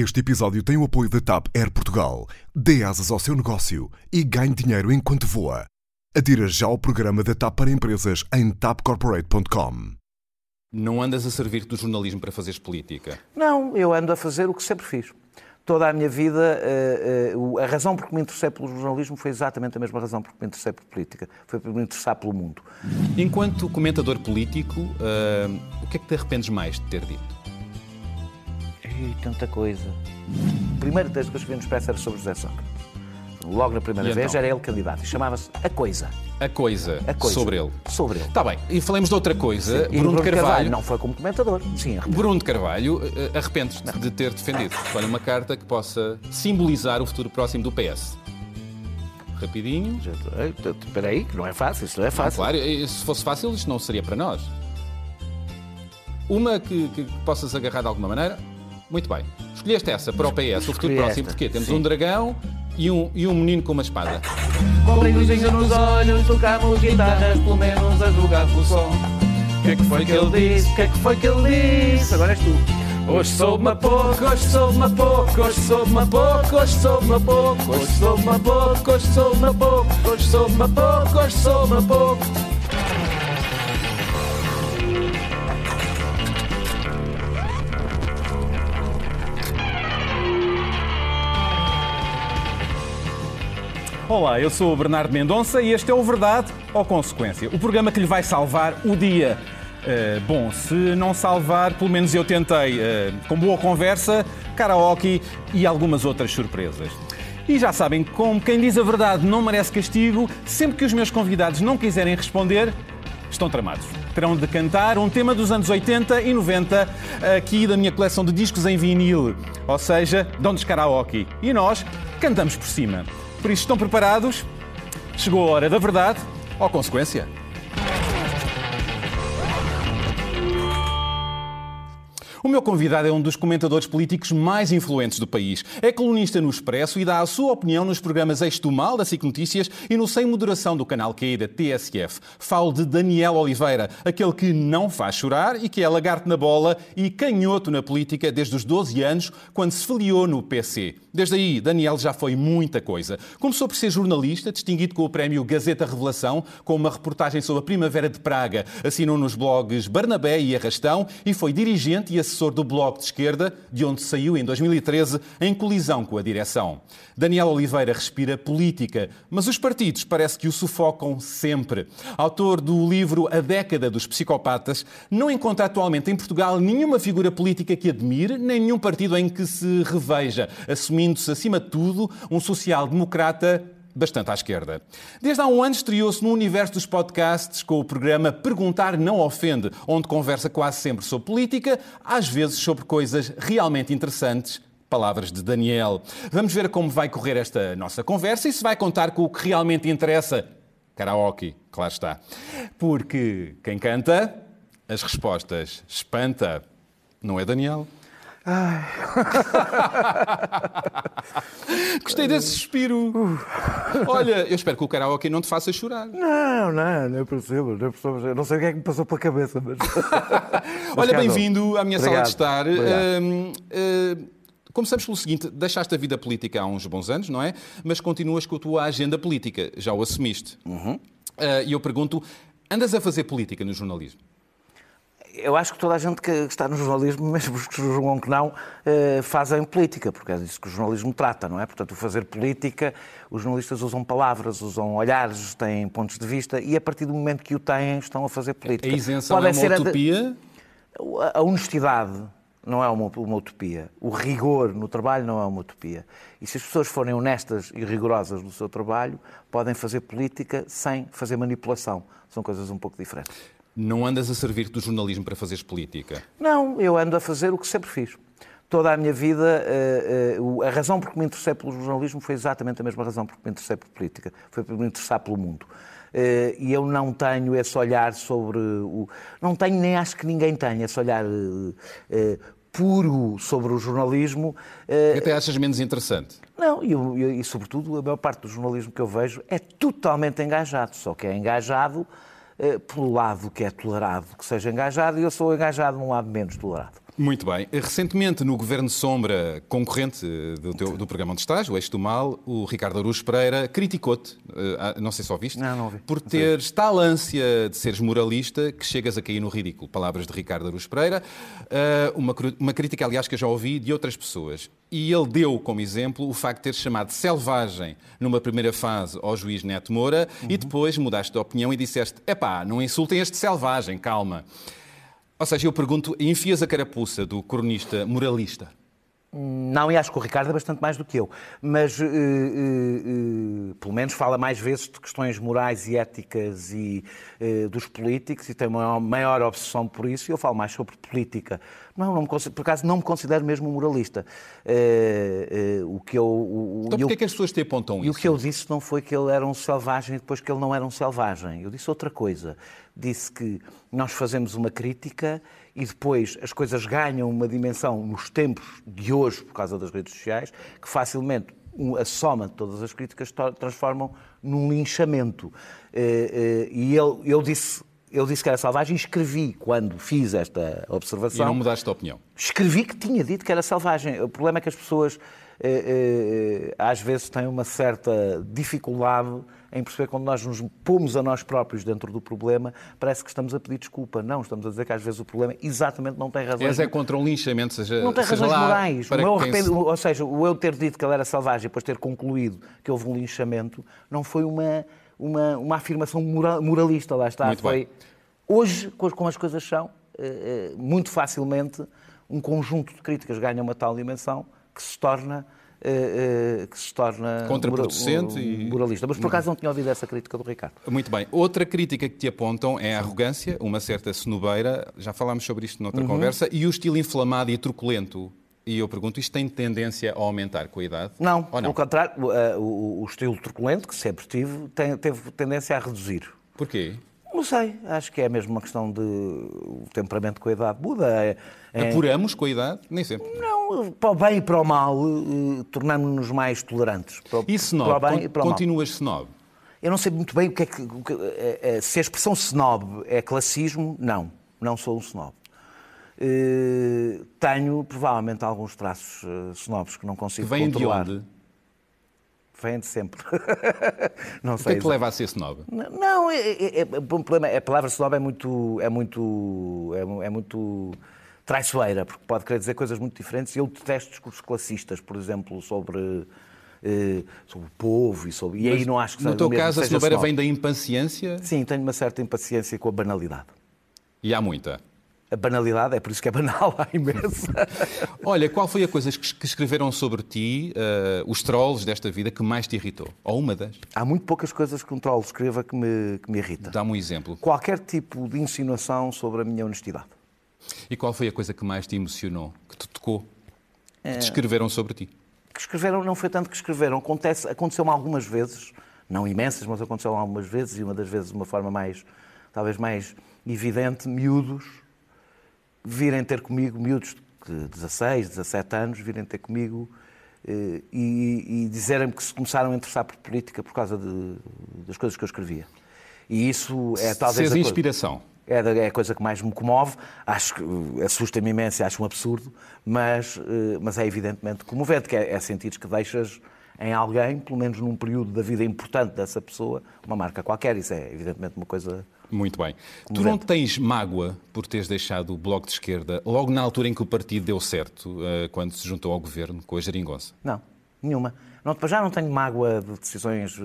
Este episódio tem o apoio da TAP Air Portugal. Dê asas ao seu negócio e ganhe dinheiro enquanto voa. Adira já ao programa da TAP para empresas em tapcorporate.com. Não andas a servir do jornalismo para fazeres política? Não, eu ando a fazer o que sempre fiz. Toda a minha vida, eh, eh, a razão por que me interessei pelo jornalismo foi exatamente a mesma razão por que me interessei por política. Foi por me interessar pelo mundo. Enquanto comentador político, uh, o que é que te arrependes mais de ter dito? E tanta coisa. O primeiro texto que eu escrevi no Expresso era sobre José Sócrates. Logo na primeira E vez então? era ele candidato e chamava-se A Coisa. A coisa, A Coisa. sobre ele. Sobre ele. Está bem, e falemos de outra coisa. E Bruno, de Carvalho. não foi como comentador. Sim, arrependi. Bruno de Carvalho, eh, arrependes-te de ter defendido. Olha, uma carta que possa simbolizar o futuro próximo do PS. Rapidinho. Espera aí, que não é fácil, isto não é fácil. claro, e se fosse fácil, isto não seria para nós. Uma que, que possas agarrar de alguma maneira. Muito bem. Escolheste essa para o PS, o futuro próximo, porque temos sim. um dragão e um, e um menino com uma espada. Com brilhozinho nos olhos, tocamos guitarras, pelo menos a jogar pelo som. O que é que foi que ele disse? O que é que foi que ele disse? Agora és tu. Hoje soube-me pouco, hoje soube-me pouco, hoje soube-me pouco, hoje soube-me pouco, hoje soube-me pouco, hoje soube-me pouco, hoje soube-me pouco, hoje soube-me pouco. Olá, eu sou o Bernardo Mendonça e este é o Verdade ou Consequência, o programa que lhe vai salvar o dia. Eh, bom, se não salvar, pelo menos eu tentei, eh, com boa conversa, karaoke e algumas outras surpresas. E já sabem, como quem diz a verdade não merece castigo, sempre que os meus convidados não quiserem responder, estão tramados. Terão de cantar um tema dos anos 80 e 90 aqui da minha coleção de discos em vinil, ou seja, dão-nos karaoke. E nós cantamos por cima. Por isso, estão preparados? Chegou a hora da verdade ou consequência? O meu convidado é um dos comentadores políticos mais influentes do país. É colunista no Expresso e dá a sua opinião nos programas Eixo do Mal, da SIC Notícias, e no Sem Moderação do canal Q da TSF. Falo de Daniel Oliveira, aquele que não faz chorar e que é lagarto na bola e canhoto na política desde os 12 anos, quando se filiou no PC. Desde aí, Daniel já foi muita coisa. Começou por ser jornalista, distinguido com o prémio Gazeta Revelação, com uma reportagem sobre a Primavera de Praga. Assinou nos blogs Barnabé e Arrastão e foi dirigente e assessor do Bloco de Esquerda, de onde saiu em 2013 em colisão com a direção. Daniel Oliveira respira política, mas os partidos parece que o sufocam sempre. Autor do livro A Década dos Psicopatas, não encontra atualmente em Portugal nenhuma figura política que admire, nem nenhum partido em que se reveja, assumindo-se, acima de tudo, um social-democrata bastante à esquerda. Desde há um ano estreou-se no universo dos podcasts com o programa Perguntar Não Ofende, onde conversa quase sempre sobre política, às vezes sobre coisas realmente interessantes. Palavras de Daniel. Vamos ver como vai correr esta nossa conversa e se vai contar com o que realmente interessa. Karaoke, claro está. Porque quem canta, as respostas espanta. Não é Daniel? Gostei desse suspiro. Olha, eu espero que o karaoke não te faça chorar. Não, não, não percebo, não percebo. Eu Não sei o que é que me passou pela cabeça, mas. Olha, bem-vindo à minha sala de Obrigado. estar. Obrigado. Hum, hum, Começamos pelo seguinte: deixaste a vida política há uns bons anos, não é? Mas continuas com a tua agenda política, já o assumiste. Uhum. Ah, E eu pergunto: andas a fazer política no jornalismo? Eu acho que toda a gente que está no jornalismo, mesmo os que julgam que não, eh, fazem política, porque é disso que o jornalismo trata, não é? Portanto, o fazer política, os jornalistas usam palavras, usam olhares, têm pontos de vista e a partir do momento que o têm, estão a fazer A política. isenção Podem é uma ser a utopia? A honestidade não é uma, uma utopia. O rigor no trabalho não é uma utopia. E se as pessoas forem honestas e rigorosas no seu trabalho, podem fazer política sem fazer manipulação. São coisas um pouco diferentes. Não andas a servir do jornalismo para fazeres política? Não, eu ando a fazer o que sempre fiz. Toda a minha vida, eh, eh, a razão por que me interessei pelo jornalismo foi exatamente a mesma razão por que me interessei por política. Foi por me interessar pelo mundo. Eh, E eu não tenho esse olhar sobre o. Não tenho, nem acho que ninguém tenha esse olhar puro sobre o jornalismo. Que até achas menos interessante. não, e, e, e, sobretudo a maior parte do jornalismo que eu vejo é totalmente engajado, só que é engajado pelo lado que é tolerado que seja engajado e eu sou engajado num lado menos tolerado. Muito bem. Recentemente, no Governo Sombra, concorrente do, teu, do programa onde estás, o Eixo do Mal, o Ricardo Aruz Pereira criticou-te, uh, não sei se ouviste, não, não ouvi. por teres tal ânsia de seres moralista que chegas a cair no ridículo. Palavras de Ricardo Aruz Pereira. Uh, uma, uma crítica, aliás, que eu já ouvi de outras pessoas. E ele deu como exemplo o facto de ter chamado selvagem numa primeira fase ao juiz Neto Moura uhum. e depois mudaste de opinião e disseste: epá, não insultem este selvagem, calma. Ou seja, eu pergunto, enfias a carapuça do cronista moralista? Não, e acho que o Ricardo é bastante mais do que eu. Mas, uh, uh, uh, pelo menos, fala mais vezes de questões morais e éticas e dos políticos e tem uma maior obsessão por isso. E eu falo mais sobre política. Não, não me, por acaso, não me considero mesmo moralista. o que eu, o, então, porquê é que as pessoas te apontam e isso? E o que eu disse não foi que ele era um selvagem e depois que ele não era um selvagem. Eu disse outra coisa disse que nós fazemos uma crítica e depois as coisas ganham uma dimensão nos tempos de hoje, por causa das redes sociais, que facilmente a soma de todas as críticas transformam num linchamento. Eh, eh, e ele, eu disse eu disse que era selvagem e escrevi, quando fiz esta observação. E não mudaste de opinião? Escrevi que tinha dito que era selvagem. O problema é que as pessoas eh, às vezes têm uma certa dificuldade em perceber quando nós nos pomos a nós próprios dentro do problema, parece que estamos a pedir desculpa. Não, estamos a dizer que às vezes o problema exatamente não tem razões. Mas é contra um linchamento, seja. Não tem seja razões morais. Arrependo, Ou seja, o eu ter dito que ele era selvagem e depois ter concluído que houve um linchamento não foi uma, uma, uma afirmação moralista, lá está. Muito foi. Bem. Hoje, como as coisas são, eh, eh, muito facilmente um conjunto de críticas ganha uma tal dimensão que se torna que se torna contraproducente e moralista. Mas por acaso não tinha ouvido essa crítica do Ricardo. Muito bem. Outra crítica que te apontam é a arrogância, uma certa cenobeira, já falámos sobre isto noutra uhum. conversa, e o estilo inflamado e truculento. E eu pergunto, isto tem tendência a aumentar com a idade? Não, Ou não? pelo contrário, o, eh, o, o estilo truculento, que sempre tive, tem, teve tendência a reduzir. Porquê? Não sei, acho que é mesmo uma questão de o temperamento com a idade muda. É, é... Apuramos com a idade? Nem sempre. Não, para o bem e para o mal, eh, tornamos-nos mais tolerantes. Para, e snob? Para o bem e para o Continuas mal. snob? Eu não sei muito bem o que é que. É, se a expressão snob é classismo, não. Não sou um snob. Tenho, provavelmente, alguns traços uh, snobs que não consigo que vêm controlar. de onde? Vem de sempre. não o sei. O que é que te leva a ser snob? Não, não é, é, é, o problema é a palavra snob é muito, é muito, é, é, muito traiçoeira, porque pode querer dizer coisas muito diferentes. Eu detesto discursos classistas, por exemplo, sobre, eh, sobre o povo e sobre. E aí não acho que No teu caso, a snobeira vem da impaciência? Sim, tenho uma certa impaciência com a banalidade. E há muita? A banalidade, é por isso que é banal, há imensa. Olha, qual foi a coisa que escreveram sobre ti, uh, os trolls desta vida, que mais te irritou? Ou uma das? Há muito poucas coisas que um troll escreva que me, que me irrita. Dá-me um exemplo. Qualquer tipo de insinuação sobre a minha honestidade. E qual foi a coisa que mais te emocionou, que te tocou, que te escreveram sobre ti? Que escreveram, não foi tanto que escreveram. Acontece, aconteceu-me algumas vezes, não imensas, mas aconteceu algumas vezes, e uma das vezes de uma forma mais, talvez mais evidente, miúdos, virem ter comigo, miúdos de 16, 17 anos, virem ter comigo eh, e, e dizerem-me que se começaram a interessar por política por causa de, das coisas que eu escrevia. E isso é talvez. Seja inspiração. É, é a coisa que mais me comove. Acho que eh, assusta-me imenso, acho um absurdo, mas, eh, mas é evidentemente comovente, que é, é sentir que deixas em alguém, pelo menos num período da vida importante dessa pessoa, uma marca qualquer. Isso é evidentemente uma coisa muito bem. Tu não tens mágoa por teres deixado o Bloco de Esquerda logo na altura em que o partido deu certo, eh, quando se juntou ao governo com a Jeringonça? Não, nenhuma. Não, já não tenho mágoa de decisões.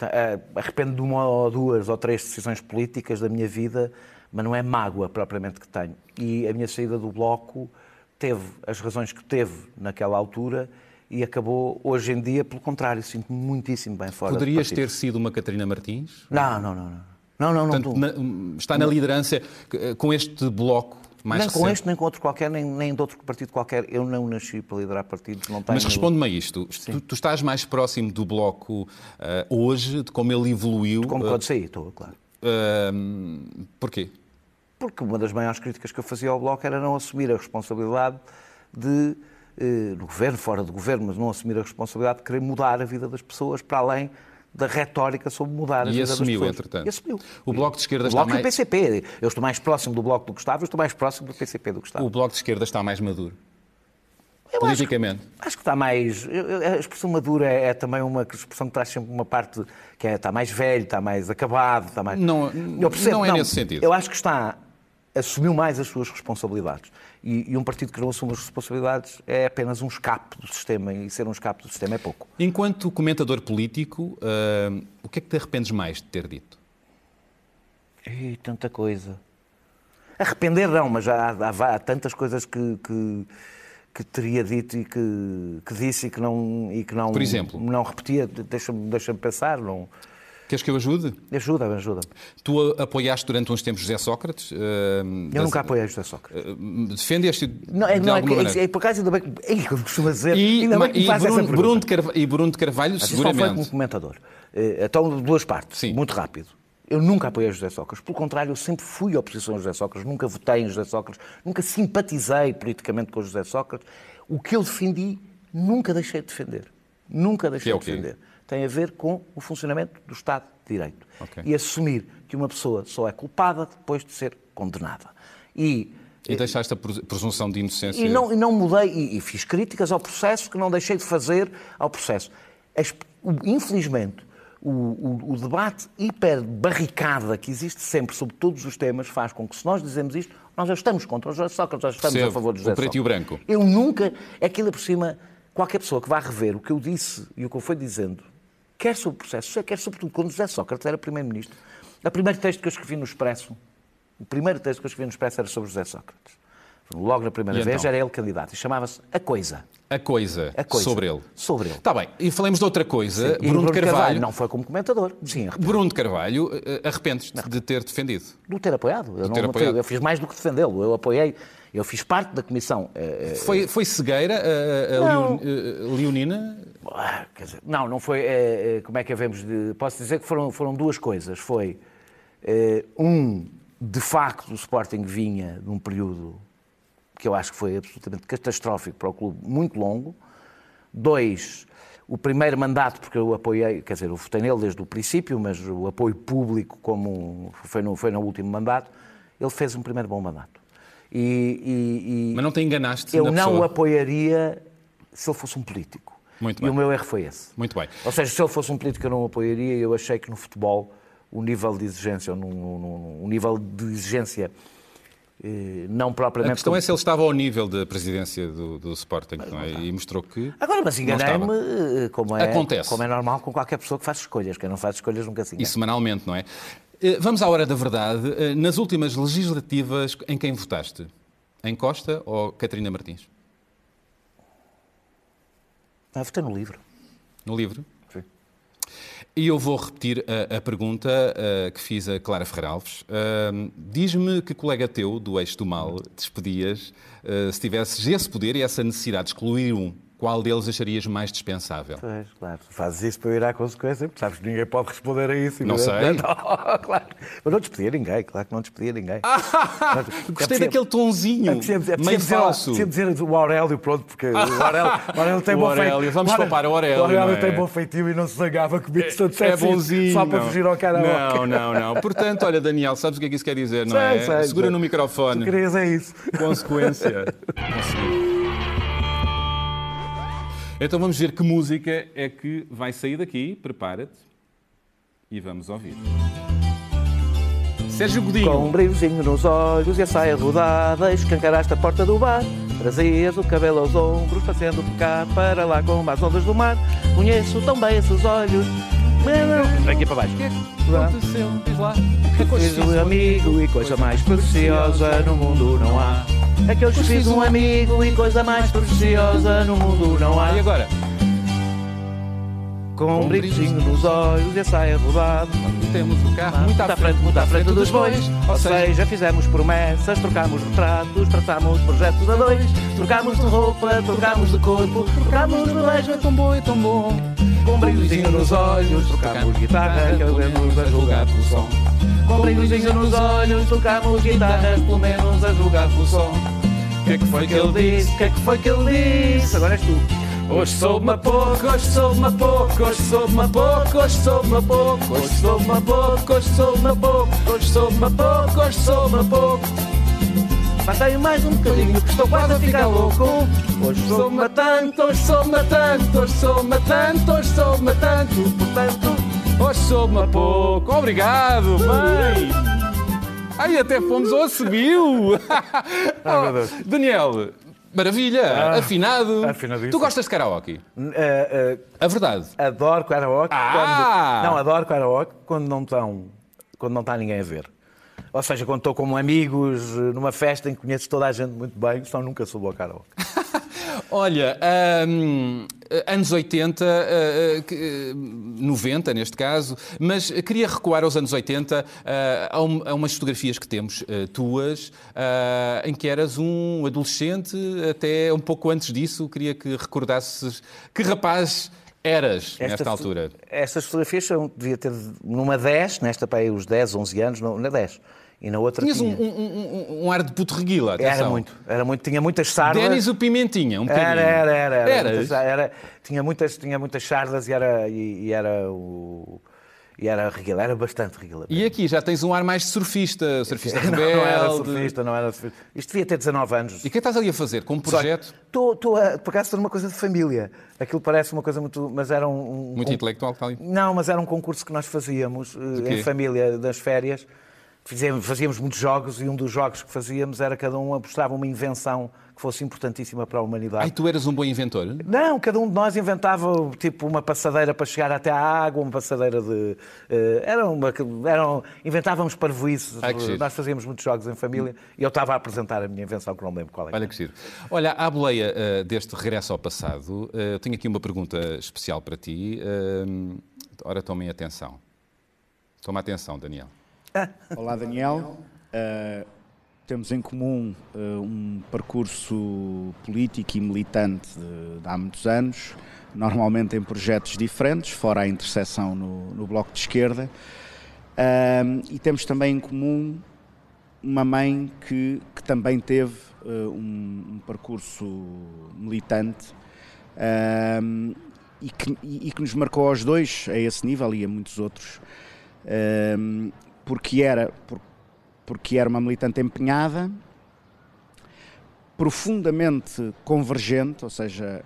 Eh, eh, arrependo de uma ou duas ou três decisões políticas da minha vida, mas não é mágoa propriamente que tenho. E a minha saída do Bloco teve as razões que teve naquela altura e acabou hoje em dia, pelo contrário, sinto-me muitíssimo bem fora. Poderias ter sido uma Catarina Martins? Não, não, não. não. Não, não, não. Portanto, na, está na liderança eh, com este bloco mais Nem recente. com este, nem com outro qualquer, nem, nem de outro partido qualquer. Eu não nasci para liderar partidos. Não tenho... Mas responde-me a isto. Tu, tu, estás mais próximo do bloco uh, hoje, de como ele evoluiu. De como uh, quando saí, estou, claro. Uh, porquê? Porque uma das maiores críticas que eu fazia ao bloco era não assumir a responsabilidade de, uh, do governo, fora do governo, mas não assumir a responsabilidade de querer mudar a vida das pessoas para além da retórica sobre mudar a E vida das assumiu, pessoas. entretanto. E assumiu. O Bloco de Esquerda o está Bloco e o PCP. Eu estou mais próximo do Bloco do Gustavo, eu estou mais próximo do PCP do Gustavo. O Bloco de Esquerda está mais maduro. Eu acho que- Politicamente. Acho que está mais. A expressão madura é, é também uma expressão que traz sempre uma parte que é, está mais velho, está mais acabado, está mais. Não- Eu percebo, não é nesse sentido. Eu acho que está. Assumiu mais as suas responsabilidades. E, e um partido que não assume as responsabilidades é apenas um escape do sistema. E ser um escape do sistema é pouco. Enquanto comentador político, ah, o que é que te arrependes mais de ter dito? Ih, tanta coisa. Arrepender não, mas há, há- há tantas coisas que, que, que teria dito e que, que disse e que não, e que não, Por exemplo? não repetia. Deixa-me deixa pensar. Não... Queres que eu ajude? Ajuda, ajuda. Tu apoiaste durante uns tempos José Sócrates? ah, Eu das- nunca apoiei José Sócrates. ah, Defendeste Não, é, de não, é, que- maneira? é, por acaso, ainda bem que. Ei, como costuma dizer, E, ainda bem que e Bruno. Bruno de Carvalho, e Bruno de Carvalho, Mas isso não foi como seguramente. comentador. Eh, Então, duas partes, Sim. muito rápido. Eu nunca apoiei José Sócrates. Pelo contrário, eu sempre fui oposição a José Sócrates. Nunca votei em José Sócrates. Nunca simpatizei politicamente com José Sócrates. O que eu defendi, nunca deixei de defender. Nunca deixei Que é de defender. Tem a ver com o funcionamento do Estado de Direito. Ok. E assumir que uma pessoa só é culpada depois de ser condenada. E E deixaste a pres- presunção de inocência. e não, e não mudei, e, e fiz críticas ao processo que não deixei de fazer ao processo. As- o- infelizmente, o, o- o debate hiper-barricada que existe sempre sobre todos os temas faz com que, se nós dizemos isto, nós já estamos contra o José Sócrates, já estamos Percebo. a favor do José O preto e o branco. Eu nunca, aquilo por cima, qualquer pessoa que vá rever o que eu disse e o que eu fui dizendo, quer sobre o processo, quer sobretudo quando José Sócrates era Primeiro-Ministro. O primeiro texto que eu escrevi no Expresso, o primeiro texto que eu escrevi no Expresso era sobre José Sócrates. Logo na primeira E vez então? era ele candidato e chamava-se A Coisa. A coisa, A Coisa. sobre ele. Sobre ele. Está bem. E falemos de outra coisa. Bruno de Carvalho. não foi como comentador. Sim, Bruno de Carvalho, eh, arrependes-te de ter defendido? do ter apoiado. Eu, ter não- apoiado. eu fiz mais do que defendê-lo. Eu apoiei, eu fiz parte da comissão. eh, eh, Foi, foi cegueira a, eh, Leonina? Ah, dizer, não, não foi. como é que havemos de. Posso dizer que foram, foram duas coisas. Foi um, de facto, o Sporting vinha num período que eu acho que foi absolutamente catastrófico para o clube, muito longo. Dois, o primeiro mandato, porque eu apoiei, quer dizer, eu votei nele desde o princípio, mas o apoio público, como foi no, foi no último mandato, ele fez um primeiro bom mandato. E, e- e- Mas não te enganaste eu não o apoiaria se ele fosse um político. Muito e bem. o meu erro foi esse. Muito bem. Ou seja, se ele fosse um político eu não o apoiaria e eu achei que no futebol o nível de exigência, num- um nível de exigência eh, não A propriamente... questão como- é se ele estava ao nível da presidência do, do Sporting, não é? E mostrou que. Agora, mas enganei-me, eh, como é, Acontece. como é normal com qualquer pessoa que faz escolhas. Quem não faz escolhas nunca se E engana. semanalmente, não é? Eh, Vamos à hora da verdade. Eh, Nas últimas legislativas, em quem votaste? Em Costa ou Catarina Martins? Ah, votei no livro. No livro? Sim. E eu vou repetir a, a pergunta eh, que fiz a Clara Ferreira Alves. Diz-me que colega teu, do Eixo do Mal, despedias, eh, se tivesses esse poder e essa necessidade de excluir um, qual deles acharias mais dispensável? Pois, claro. Fazes isso para ir à consequência, porque sabes que ninguém pode responder a isso. Não sei. Não, claro. Mas não despedia ninguém, claro que não despedia ninguém. Gostei daquele tonzinho, É preciso é meio preciso dizer- falso. preciso dizer o Aurélio, pronto, porque o Aurélio, o Aurélio tem O bom Aurélio, feitio. vamos poupar o Aurélio, O Aurélio é? tem bom feitio e não se zangava comigo se eu É dissesse isso, bonzinho. Só para fugir ao karaoke. Não, não, não. Portanto, olha, Daniel, sabes o que é que isso quer dizer, não Sei, é? sei, Segura sei. no microfone. Tu querias é isso. Consequência. Consegui. Então vamos ver que música é que vai sair daqui. Prepara-te. E vamos ouvir. Sérgio Godinho. Com um brilhozinho nos olhos e a saia rodada, escancaraste a porta do bar. Trazias o cabelo aos ombros, por cá para lá com as ondas do mar. Conheço tão bem esses olhos. Aqui para baixo. O que é que aconteceu? Diz lá. Fiz um amigo e coisa mais preciosa no mundo não há. É que eu te fiz um amigo e coisa mais preciosa no mundo não há. E agora? Com um brilhozinho nos olhos e a saia rodada. Temos o carro muito à frente, muito à frente dos bois. Ou seja, fizemos promessas, trocámos retratos, traçámos projetos a dois. Trocámos de roupa, trocámos de corpo, trocámos de beijo. é tão bom, é tão bom. Com um brilhozinho nos olhos, trocámos guitarra, que eu lembro a julgar pelo som. Com um brilhozinho nos olhos, trocámos guitarras, pelo menos a julgar pelo som. O que é que foi que ele disse? O que é que foi que ele disse? Agora és tu. Hoje sou-me pouco, hoje sou-me pouco, hoje sou-me pouco, hoje sou-me pouco, hoje sou-me pouco, hoje sou-me pouco, hoje sou-me pouco, hoje sou-me pouco. Matei mais um bocadinho, que estou quase a ficar louco. Hoje sou-me tanto, hoje sou-me tanto, hoje sou-me tanto, hoje sou-me tanto, portanto, hoje sou-me pouco. Obrigado, mãe! Ai, até fomos ao subiu! Deus. Daniel, maravilha, afinado. afinadíssimo. Tu gostas de karaoke? Eh, eh, A verdade. adoro karaoke. Ah! Quando, não, adoro karaoke quando não estão, quando não está ninguém a ver. Ou seja, quando estou com amigos eh, numa festa em que conheço toda a gente muito bem, só nunca subo ao karaoke. Olha, hum, anos 80, uh, uh, que, uh, 90 neste caso, mas queria recuar aos anos 80 a, um- umas fotografias que temos tuas, em que eras um adolescente, até um pouco antes disso, queria que recordasses que rapaz eras nesta Esta- altura. Estas fotografias são, devia ter numa 10, nesta para aí os 10, 11 anos, no- na 10. E na outra Tinhas um, tinha. um- um- um ar de puto reguila, atenção. Era muito, era muito, tinha muitas sardas. Denis o Pimentinha, um bocadinho. Era, era, era. era, muitas- era- tinha, muitas, tinha muitas sardas e era, e, e era o. E era reguila, era bastante reguila. E aqui já tens um ar mais de surfista, surfista não, rebelde. não era surfista, não era surfista. Isto devia ter 19 anos. E o que é que estás ali a fazer? Com um projeto Estou, estou a, por acaso, estou numa coisa de família. Aquilo parece uma coisa muito. Mas era um. um- muito um- intelectual que está ali? Não, mas era um concurso que nós fazíamos eh, em família das férias. Fizemos, fazíamos muitos jogos e um dos jogos que fazíamos era cada um apostava uma invenção que fosse importantíssima para a humanidade. Ai, tu eras um bom inventor? Não, cada um de nós inventava tipo uma passadeira para chegar até à água, uma passadeira de. eh, era uma, eram, inventávamos parvoíces. Giro. nós fazíamos muitos jogos em família e eu estava a apresentar a minha invenção, que não lembro qual é. Olha que giro. Olha, à boleia eh, deste regresso ao passado, eh, eu tenho aqui uma pergunta especial para ti. Eh, ora, tomem atenção. Toma atenção, Daniel. Olá, Daniel. Uh, temos em comum uh, um percurso político e militante de, de há muitos anos, normalmente em projetos diferentes, fora a interseção no, no Bloco de Esquerda. Um, e temos também em comum uma mãe que, que também teve uh, um, um percurso militante e, que, e- que nos marcou aos dois a esse nível e a muitos outros. Porque era, por- porque era uma militante empenhada, profundamente convergente, ou seja,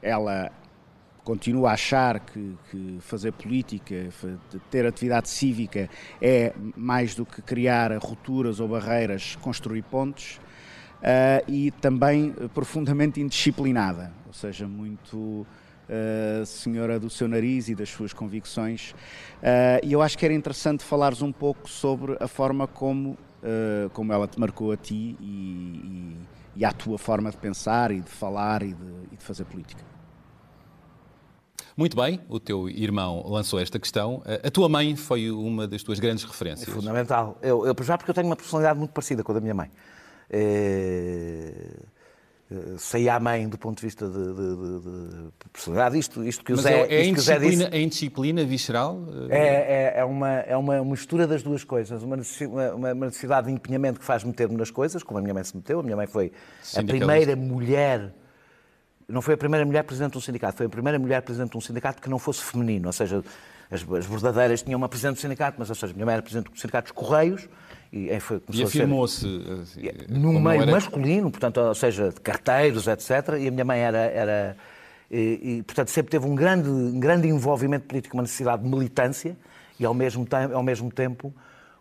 ela continua a achar que, que fazer política, ter atividade cívica é mais do que criar rupturas ou barreiras, construir pontes, ah, e também profundamente indisciplinada, ou seja, muito senhora do seu nariz e das suas convicções. Ah, e eu acho que era interessante falares um pouco sobre a forma como, ah, como ela te marcou a ti e, e, e à tua forma de pensar e de falar e de, e de fazer política. Muito bem, o teu irmão lançou esta questão. A tua mãe foi uma das tuas grandes referências. Fundamental. Eu, eu, já porque eu tenho uma personalidade muito parecida com a da minha mãe. Eh, eh, Saí à mãe do ponto de vista de, de- de- de personalidade. Isto, isto que o Mas Zé, é, é, indisciplina, disse é indisciplina visceral? É, é, é uma, é uma mistura das duas coisas. Uma uma, necessidade de empenhamento que faz meter-me nas coisas, como a minha mãe se meteu. A minha mãe foi a primeira mulher. Não foi a primeira mulher presidente de um sindicato, foi a primeira mulher presidente de um sindicato que não fosse feminino. Ou seja, as, as bordadeiras tinham uma presidente do sindicato, mas ou seja, a minha mãe era presidente do sindicato dos Correios e, foi, E afirmou-se. assim, no meio era- masculino, portanto, ou seja, de carteiros, etc. E a minha mãe era. era e, e, portanto, sempre teve um grande, um grande envolvimento político, uma necessidade de militância e, ao mesmo, tempo, ao mesmo tempo,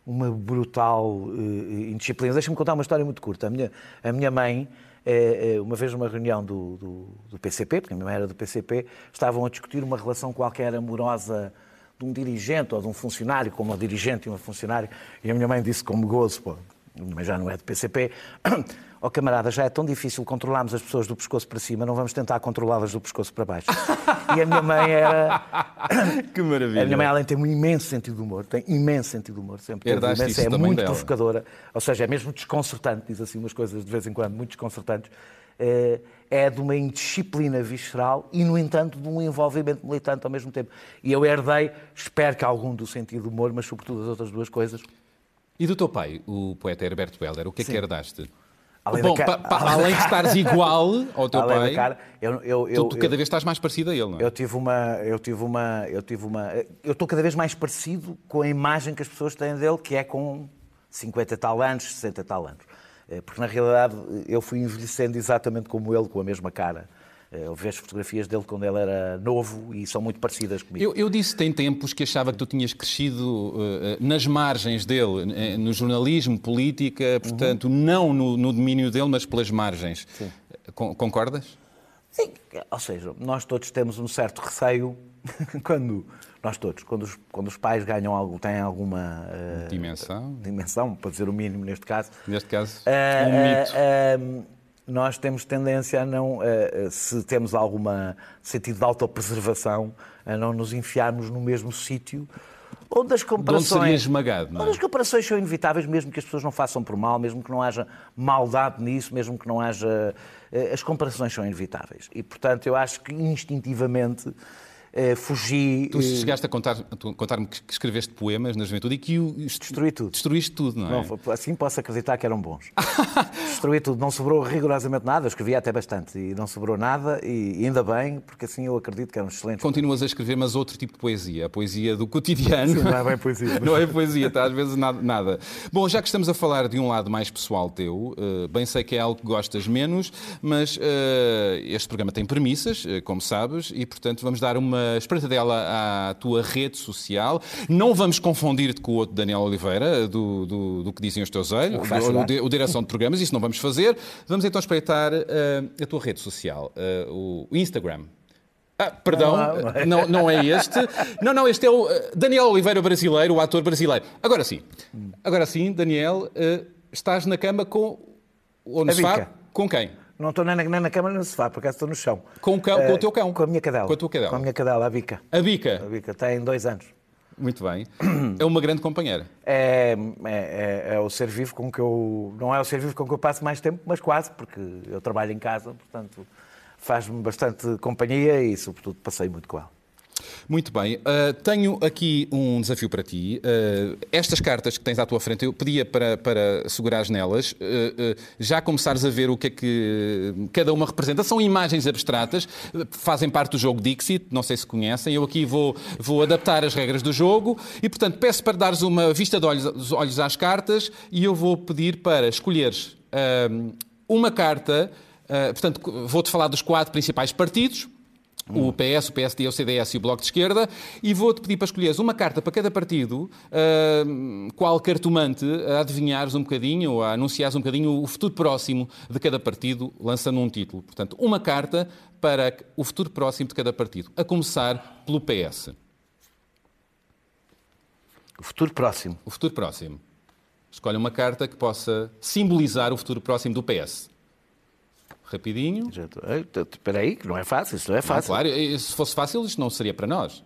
uma brutal eh, indisciplina. Deixa-me contar uma história muito curta. A minha, a minha mãe, eh, uma vez numa reunião do, do, do PCP, porque a minha mãe era do PCP, estavam a discutir uma relação qualquer amorosa de um dirigente ou de um funcionário, como um dirigente e uma funcionária, e a minha mãe disse como gozo, pô, mãe já não é do PCP, ó camarada, já é tão difícil controlarmos as pessoas do pescoço para cima, não vamos tentar controlá-las do pescoço para baixo. E a minha mãe era... Que maravilha. A minha mãe, além de ter um imenso sentido de humor, tem imenso sentido de humor, sempre Herdaste imenso, é muito dela. provocadora, ou seja, é mesmo desconcertante, diz assim umas coisas de vez em quando, muito desconcertantes, é, é de uma indisciplina visceral e, no entanto, de um envolvimento militante ao mesmo tempo. E eu herdei, espero que algum do sentido de humor, mas sobretudo as outras duas coisas. E do teu pai, o poeta Herberto Helder, o que é que herdaste? Além Bom, da ca- pa- pa- além de estares igual ao teu além pai, cara, eu, eu, eu, tu, tu cada vez estás mais parecido a ele, não é? Eu tive uma, eu tive uma, eu tive uma, eu estou cada vez mais parecido com a imagem que as pessoas têm dele, que é com 50 e tal anos, 60 e tal anos. Eh, Porque na realidade eu fui envelhecendo exatamente como ele, com a mesma cara. Eh, Eu vejo fotografias dele quando ele era novo e são muito parecidas comigo. Eu, eu disse tem tempos que achava que tu tinhas crescido eh, nas margens dele, no jornalismo, política, portanto, não no, no domínio dele, mas pelas margens. Con- Concordas? Sim, ou seja, nós todos temos um certo receio quando nós todos, quando os, quando os pais ganham algo, têm alguma eh, Dimensão. dimensão, para dizer o mínimo neste caso, Neste caso, Ah, um mito. ah, ah, nós temos tendência a não, se temos algum sentido de autopreservação, a não nos enfiarmos no mesmo sítio onde as De onde comparações. seria esmagado, não Onde é? as comparações são inevitáveis, mesmo que as pessoas não façam por mal, mesmo que não haja maldade nisso, mesmo que não haja. eh, As comparações são inevitáveis. E, portanto, eu acho que instintivamente eh, fugi. Tu eh, chegaste a contar- contar-me que que escreveste poemas na juventude e que o Destruí tudo. destruíste tudo, não é? Não, assim posso acreditar que eram bons. Destruí tudo, não sobrou rigorosamente nada, eu escrevi até bastante e não sobrou nada, e ainda bem, porque assim eu acredito que eram excelentes. Continuas a escrever, mas outro tipo de poesia, a poesia do cotidiano. não é bem poesia, mas- Não é poesia, está às vezes nada, nada. Bom, já que estamos a falar de um lado mais pessoal teu, eh, bem sei que é algo que gostas menos, mas eh, este programa tem premissas, eh, como sabes, e portanto vamos dar uma espreitadela à tua rede social. Não vamos confundir-te com o outro Daniel Oliveira, do, do, do que dizem os teus olhos, o, o, di- o direção de programas, isso não vamos fazer. Vamos então espreitar eh, a tua rede social, eh, o Instagram. Ah, perdão, Não, não é. não, é este. Não, não, este é o eh, Daniel Oliveira brasileiro, o ator brasileiro. Agora sim, agora sim, Daniel, estás na cama com. Ou no sofá? Com quem? Não estou nem na, nem na cama nem no sofá, por acaso estou no chão. Com o, cão, com o teu cão. Com a minha cadela. Com a tua cadela. Com a minha cadela, a Bica. A A Bica. Bica tem dois anos. Muito bem. É uma grande companheira. É, é, é- é o ser vivo com que eu. Não é o ser vivo com que eu passo mais tempo, mas quase, porque eu trabalho em casa, portanto faz-me bastante companhia e, sobretudo, passei muito com ela. Muito bem. Uh, tenho aqui um desafio para ti. Uh, estas cartas que tens à tua frente, eu pedia para, para segurares nelas, uh, já começares a ver o que é que cada uma representa. São imagens abstratas, fazem parte do jogo Dixit, não sei se conhecem. Eu aqui vou, vou adaptar as regras do jogo e, portanto, peço para dares uma vista de olhos, dos olhos às cartas e eu vou pedir para escolheres uma carta. portanto, vou-te falar dos quatro principais partidos o PS, o PSD, o CDS e o Bloco de Esquerda, e vou-te pedir para escolheres uma carta para cada partido, ah, qual cartomante, a adivinhares um bocadinho, ou a anunciares um bocadinho o futuro próximo de cada partido, lançando um título. Portanto, uma carta para o futuro próximo de cada partido, a começar pelo PS. O futuro próximo. O futuro próximo. Escolhe uma carta que possa simbolizar o futuro próximo do PS. Rapidinho. Espera aí, que não é fácil, isto não é Não, fácil. claro, e se fosse fácil, isto não seria para nós.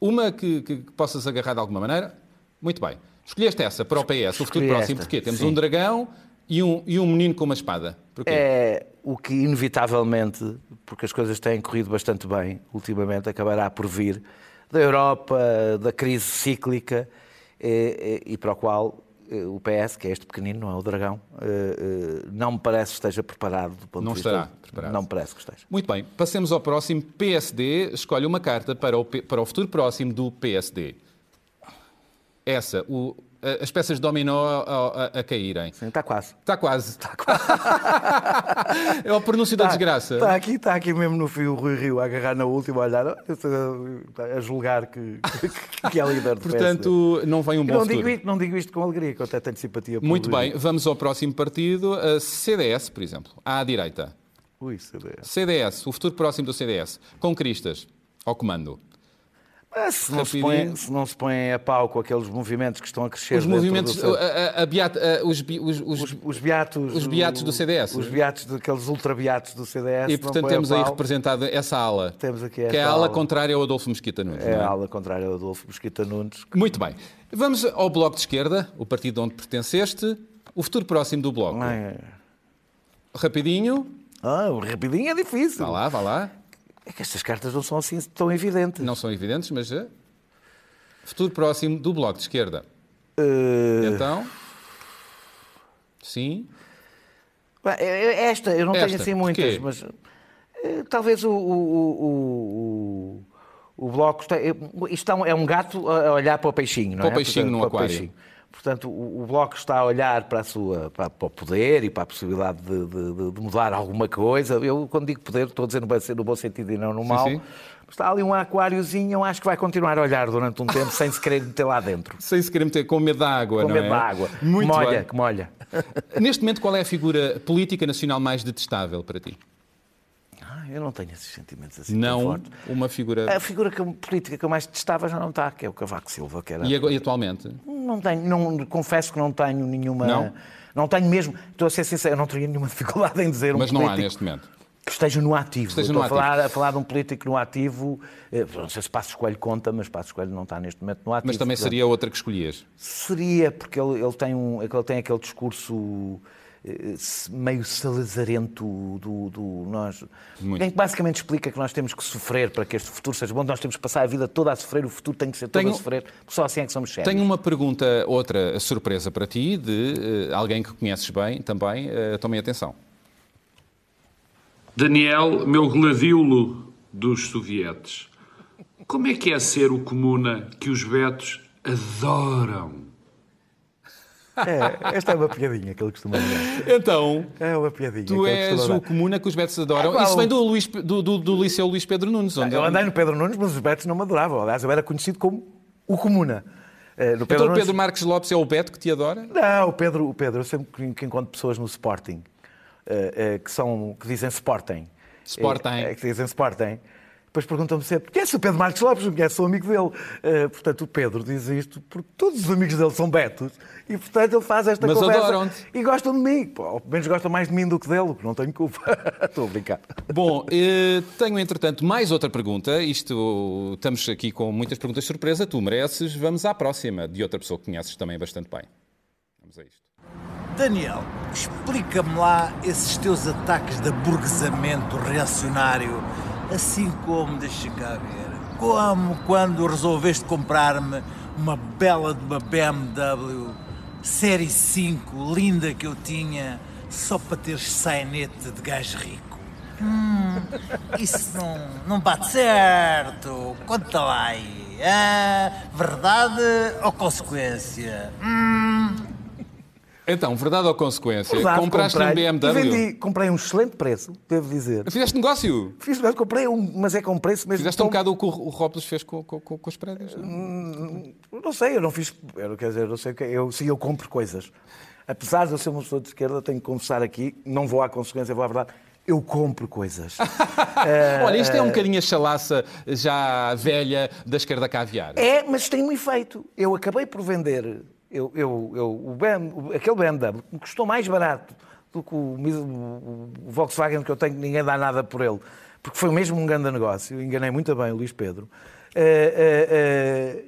Uma que, que- que possas agarrar de alguma maneira. Muito bem. Escolheste essa para o PS, o futuro Escolhi próximo, esta, porquê? Temos sim. um dragão e um, e um menino com uma espada. Porquê? É o que, inevitavelmente, porque as coisas têm corrido bastante bem ultimamente, acabará por vir da Europa, da crise cíclica, eh, eh, e para o qual o PS, que é este pequenino, não é o dragão, eh, eh, não me parece que esteja preparado do ponto Não de vista. estará preparado. Não me parece que esteja. Muito bem, passemos ao próximo. PSD, escolhe uma carta para o, para o futuro próximo do PSD. Essa, o- as peças de dominó a, a- a caírem. Sim, está quase. Está quase. Está quase. é o pronúncio da desgraça. Está aqui, está aqui mesmo no fio o Rui Rio a agarrar na última, a olhar, a julgar que, que, que é líder do Portanto, não vem um bom não digo, futuro. isto, não digo isto com alegria, que eu até tenho simpatia por Muito bem, vamos ao próximo partido, a CDS, por exemplo, à direita. Ui, CDS. CDS, o futuro próximo do CDS, com Cristas, ao comando. Se não, põe, se não se põe a pau com aqueles movimentos que estão a crescer Os movimentos, do seu- a- a- a beata- a- os, os- os- os, os beatos... os beatos do CDS. Os beatos, daqueles ultrabeatos do CDS. e portanto põem temos aí representada essa ala, Temos aqui que é a ala ala. contrária ao Adolfo Mesquita Nunes. É é? a ala contrária ao Adolfo Mosquita Nunes. Muito bem. Vamos ao Bloco de Esquerda, o partido onde pertenceste, o futuro próximo do Bloco. Ai, Rapidinho, Ah, rapidinho é difícil. vá lá, vá lá. É que estas cartas não são assim tão evidentes. Não são evidentes, mas é. Futuro próximo do Bloco de Esquerda. Eh, Então, Sim. É- é Esta, eu não tenho Esta, assim porquê? muitas, mas eh, talvez o, o, o, o, Bloco. Está, eh, isto é um- é gato a olhar para o peixinho, não Para o é? peixinho no aquário. Portanto, o, o Bloco está a olhar para, a sua, para, para o poder e para a possibilidade de, de- de mudar alguma coisa. Eu, quando digo poder, estou a dizer no bom, no bom sentido e não no mau. sim. Está ali um aquáriozinho, eu acho que vai continuar a olhar durante um tempo sem se querer meter lá dentro. Sem se querer meter com medo da água, Com não medo é? da água. Muito molha, bem. que molha. Neste momento, qual é a figura política nacional mais detestável para ti? Eu não tenho esses sentimentos assim Não uma figura... A figura que política que eu mais detestava já não está, que é o Cavaco Silva, que era... E e atualmente? Não tenho, não, confesso que não tenho nenhuma... Não? Não tenho mesmo, estou a ser sincero, eu não teria nenhuma dificuldade em dizer Mas um não há neste momento. que esteja no ativo. Esteja estou no a, falar, a falar de um político no ativo, eh, não sei se Passos Coelho conta, mas Passos Coelho não está neste momento no ativo. Mas também portanto, seria outra que escolhias. Seria, porque ele, ele, tem, um, ele tem aquele discurso meio salazarento do, do nós. Muito. Em que basicamente explica que nós temos que sofrer para que este futuro seja bom, nós temos que passar a vida toda a sofrer, o futuro tem que ser todo Tenho- a sofrer, porque só assim é que somos sérios. Tenho uma pergunta, outra surpresa para ti, de eh, alguém que conheces bem também. Uh, tomem atenção. Daniel, meu gladiolo dos sovietes, como é que é ser o comuna que os betos adoram? É, esta é uma piadinha que ele costuma dizer. Então, É uma piadinha. tu és o comuna que os betos adoram. É. Isso vem do, Luís, do, do, do Liceu Luís Pedro Nunes. Onde Eu andei no Pedro Nunes, mas os betos não me adoravam. Aliás, eu era conhecido como o Comuna. Eh, No Então o Pedro Marques Lopes é o Beto que te adora? Não, o Pedro, o Pedro, eu sempre que- encontro pessoas no Sporting eh, eh, que, são, que dizem Sporting. Sporting. Que dizem Sporting. Depois perguntam-me sempre, conhece o Pedro Marcos Lopes? Não conhece, sou amigo dele. Eh, portanto, o Pedro diz isto porque todos os amigos dele são betos e, portanto, ele faz esta Mas conversa. adoram-te. E gostam de mim. Pô, Ou pelo menos gostam mais de mim do que dele, porque não tenho culpa. Estou a brincar. Bom, eh, tenho entretanto mais outra pergunta. Isto, estamos aqui com muitas perguntas de surpresa. Tu mereces. Vamos à próxima, de outra pessoa que conheces também bastante bem. Vamos a isto. Daniel, explica-me lá esses teus ataques de aburguesamento reacionário, assim como, deixa cá ver, como quando resolveste comprar-me uma bela de uma BMW Série 5, linda que eu tinha, só para teres sainete de gajo rico. Hum, isso não, não bate certo. Conta lá aí. Ah, verdade ou consequência? Hum, Então, verdade ou consequência? Verdade, Compraste um comprei, BMW? E vendi, comprei um excelente preço, devo dizer. Fizeste negócio? Fiz, mas comprei um, mas é com preço mesmo. Fizeste um bocado o que o Rópolis fez com, com, com- com os prédios? não? Não sei, eu não fiz. Eu, quer dizer, não sei o que. Eu, sim, eu compro coisas. Apesar de eu ser uma pessoa de esquerda, tenho que confessar aqui, não vou à consequência, vou à verdade. Eu compro coisas. Olha, isto é um bocadinho a chalaça já velha da esquerda caviar. É, mas tem um efeito. Eu acabei por vender eu, eu, eu, o BM, o- aquele BMW me custou mais barato do que o, o- o Volkswagen que eu tenho, que ninguém dá nada por ele, porque foi mesmo um grande negócio. Enganei muito bem o Luís Pedro. Eh, eh,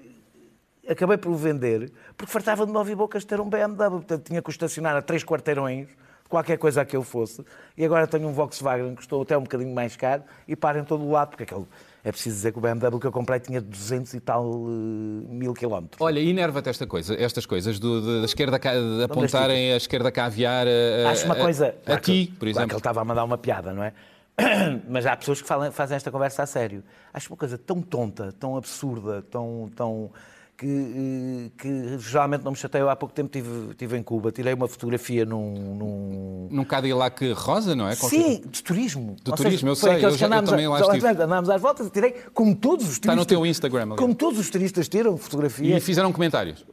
eh, acabei por o vender porque fartava de me ouvir bocas ter um BMW. Portanto, tinha que o estacionar a três quarteirões, qualquer coisa que eu fosse. E agora tenho um Volkswagen que custou até um bocadinho mais caro e para em todo o lado, porque aquele, é preciso dizer que o BMW que eu comprei tinha 200 e tal eh, mil quilómetros. Olha, enerva-te esta coisa, estas coisas do- de- da esquerda de apontarem a esquerda caviar a, a- Acho uma a- coisa. a, que- ti, por claro que exemplo. ele estava a mandar uma piada, não é? Mas há pessoas que falam- fazem esta conversa a sério. Acho uma coisa tão tonta, tão absurda, tão. tão que, eh, que geralmente não me chateia. Eu há pouco tempo estive, estive em Cuba, tirei uma fotografia num. num... Num Cadillac rosa, não é? Sim, de turismo. De Ou turismo, eu foi sei, eu já- que eu andámos também lá estive. Andámos às voltas e tirei, como todos os turistas. Está no teu Instagram, aliás. Como todos os turistas tiram fotografia. E fizeram comentários.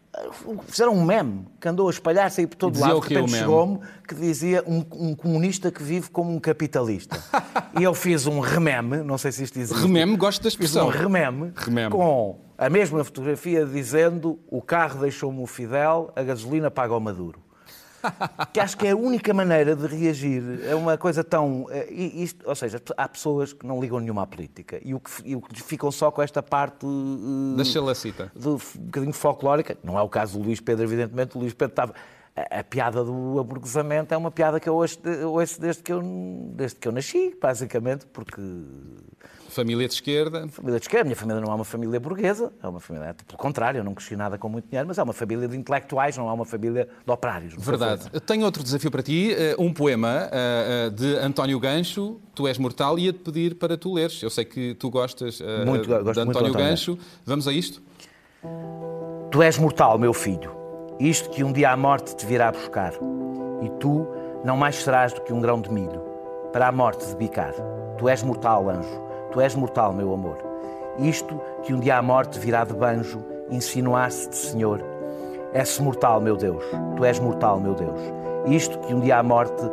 Fizeram um meme que andou a espalhar-se aí por todo Dizia lado. o De repente chegou-me que dizia um, um comunista que vive como um capitalista. e eu fiz um rememe, não sei se isto existe. Rememe, gosto da Fiz expressão. um rememe, Rememe. com a mesma fotografia dizendo o carro deixou-me o Fidel, a gasolina paga o Maduro. que acho que é a única maneira de reagir a uma coisa tão. eh, Isto, ou seja, há pessoas que não ligam nenhuma à política e o que, e o que ficam só com esta parte. eh, Da chalacita. de, um bocadinho folclórica. Não é o caso do Luís Pedro, evidentemente. O Luís Pedro estava. A, a piada do aburguesamento é uma piada que eu ouço, ouço desde, que eu, desde que eu nasci, basicamente, porque Família de esquerda. família de esquerda, a minha família não é uma família burguesa, é uma família, pelo contrário, eu não cresci nada com muito dinheiro, mas é uma família de intelectuais, não é uma família de operários. Verdade. Tenho outro desafio para ti, eh, um poema eh, eh, de António Gancho, Tu és mortal, e ia-te pedir para tu leres. Eu sei que tu gostas Muito, de muito António António Gancho. Vamos a isto? Tu és mortal, meu filho, isto que um dia a morte te virá buscar, e tu não mais serás do que um grão de milho, para a morte debicar. Tu és mortal, anjo, tu és mortal, meu amor. Isto que um dia a morte virá de banjo, insinuar-se de Senhor. És mortal, meu Deus, tu és mortal, meu Deus. Isto que um dia a morte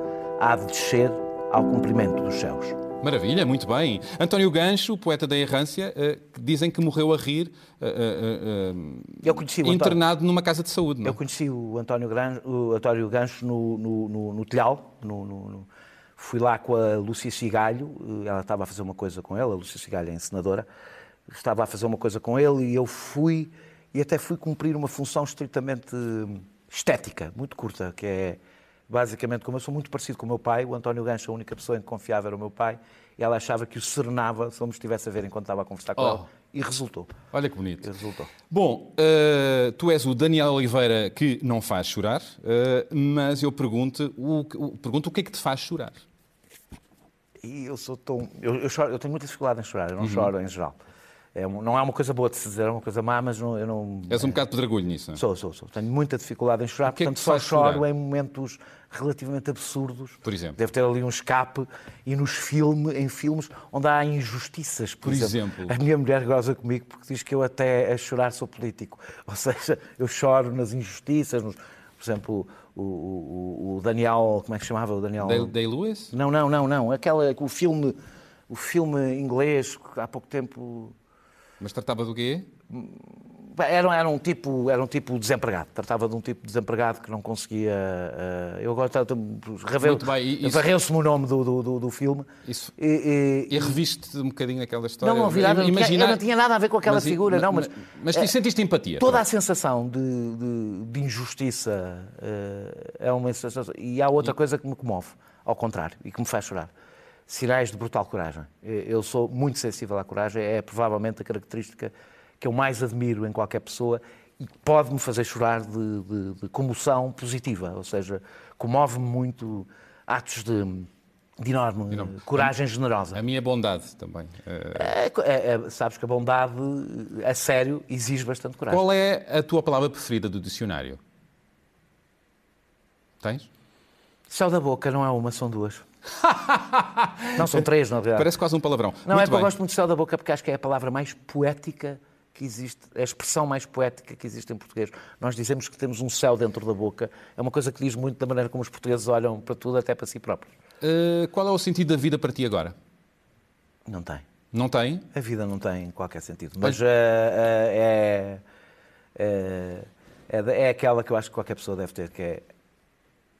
há de descer ao cumprimento dos céus. Maravilha, muito bem. António Gancho, poeta da errância, eh, que dizem que morreu a rir eh, eh, Eu conheci o António. internado numa casa de saúde. Não? é? Eu conheci o António, Gran, o António Gancho no, no, no, no Telhal. No, no- Fui lá com a Lúcia Cigalho, ela estava a fazer uma coisa com ele, a Lúcia Cigalho é encenadora, estava a fazer uma coisa com ele e eu fui, e até fui cumprir uma função estritamente estética, muito curta, que é basicamente, como eu sou muito parecido com o meu pai, o António Gancho, a única pessoa em que confiava era o meu pai, e ela achava que o serenava se eu me estivesse a ver enquanto estava a conversar com Oh. ela, e resultou. Olha que bonito. E resultou. Bom, eh, tu és o Daniel Oliveira que não faz chorar, eh, mas eu pergunto o, que- o- pergunto o que é que te faz chorar? E eu sou tão. Eu, eu, choro- eu tenho muita dificuldade em chorar, eu Uhum. não choro em geral. É, não é uma coisa boa de se dizer, é uma coisa má, mas não, eu não. És um bocado pedregulho nisso. não é? Sou, sou, sou. Tenho muita dificuldade em chorar, é portanto te só choro chorar? em momentos relativamente absurdos. Por exemplo? Deve ter ali um escape e nos filmes, em filmes onde há injustiças. Por, Por exemplo? A minha mulher goza comigo porque diz que eu até a chorar sou político. Ou seja, eu choro nas injustiças, nos- por exemplo, o, o- o Daniel, como é que se chamava? O Daniel. Day, Day Lewis? Não, não, não, não. Aquela, o filme, o filme inglês que há pouco tempo Mas tratava do quê? era, era um tipo, era um tipo desempregado. Tratava de um tipo desempregado que não conseguia. eh, eu agora e varreu-se-me o nome do, do, do, do filme. Isso- E, e- E reviste um bocadinho aquela história? não, não, vi nada, Imaginar- não tinha nada a ver com aquela Mas figura, não, mas. Mas tu eh, sentiste empatia? Toda a sensação de, de- de injustiça eh, é uma sensação. E há outra coisa que me comove, ao contrário, e que me faz chorar. Sinais de brutal coragem. Eu sou muito sensível à coragem, é provavelmente a característica que eu mais admiro em qualquer pessoa e pode-me fazer chorar de, de- de comoção positiva. Ou seja, comove-me muito atos de, de enorme, Enorme. coragem generosa. A minha bondade também. É, é- é- sabes que a bondade, a sério, exige bastante coragem. Qual é a tua palavra preferida do dicionário? Tens? Céu da boca não é uma, são duas. não, são três, na verdade. Parece quase um palavrão. Não, Muito é que eu gosto muito de céu da boca porque acho que é a palavra mais poética que existe, é a expressão mais poética que existe em português. Nós dizemos que temos um céu dentro da boca. É uma coisa que diz muito da maneira como os portugueses olham para tudo, até para si próprios. Eh, qual é o sentido da vida para ti agora? Não tem. Não tem? A vida não tem qualquer sentido. Mas eh, eh, é, é, é, é aquela que eu acho que qualquer pessoa deve ter, que é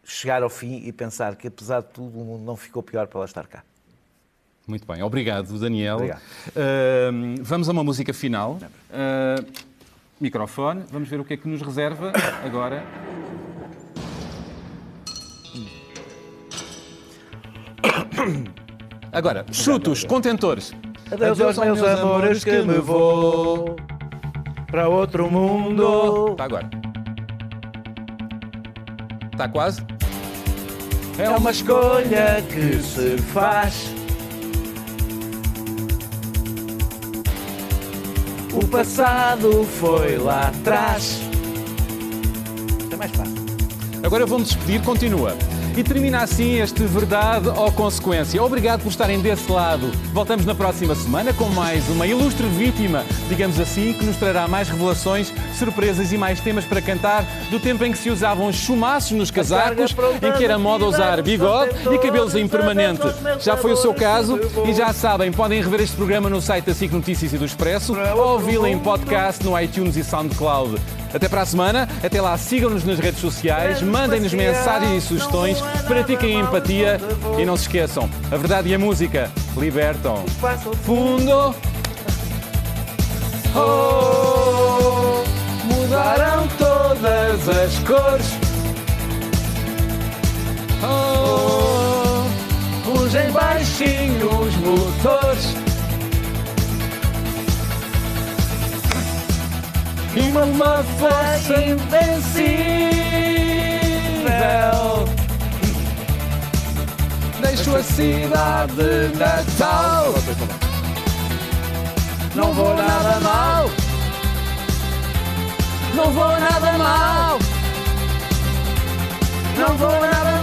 chegar ao fim e pensar que, apesar de tudo, o mundo não ficou pior para ela estar cá. Muito bem, obrigado, Daniel. Obrigado. Eh, vamos a uma música final. Eh, microfone, vamos ver o que é que nos reserva agora. Agora, chutos, contentores. Adeus, aos meus amores que me vou para outro mundo. Está agora. Está quase? É uma escolha que se faz. O passado foi lá atrás. Isto é mais fácil. Agora vou-me despedir, continua. E termina assim este Verdade ou Consequência. Obrigado por estarem desse lado. Voltamos na próxima semana com mais uma ilustre vítima, digamos assim, que nos trará mais revelações, surpresas e mais temas para cantar do tempo em que se usavam chumaços nos casacos, em que era moda usar bigode e cabelos em permanente. Já foi o seu caso e já sabem, podem rever este programa no site da SIC Notícias e do Expresso ou ouvi-lo em podcast no iTunes e SoundCloud. Até para a semana, até lá sigam-nos nas redes sociais, mandem-nos mensagens e sugestões, pratiquem empatia e não se esqueçam, a verdade e a música libertam. Fundo. Oh, mudaram todas as cores Oh, rugem baixinho os motores. Uma, uma força invencível. Deixo a cidade natal. Não vou nada mal. Não vou nada mal. Não vou nada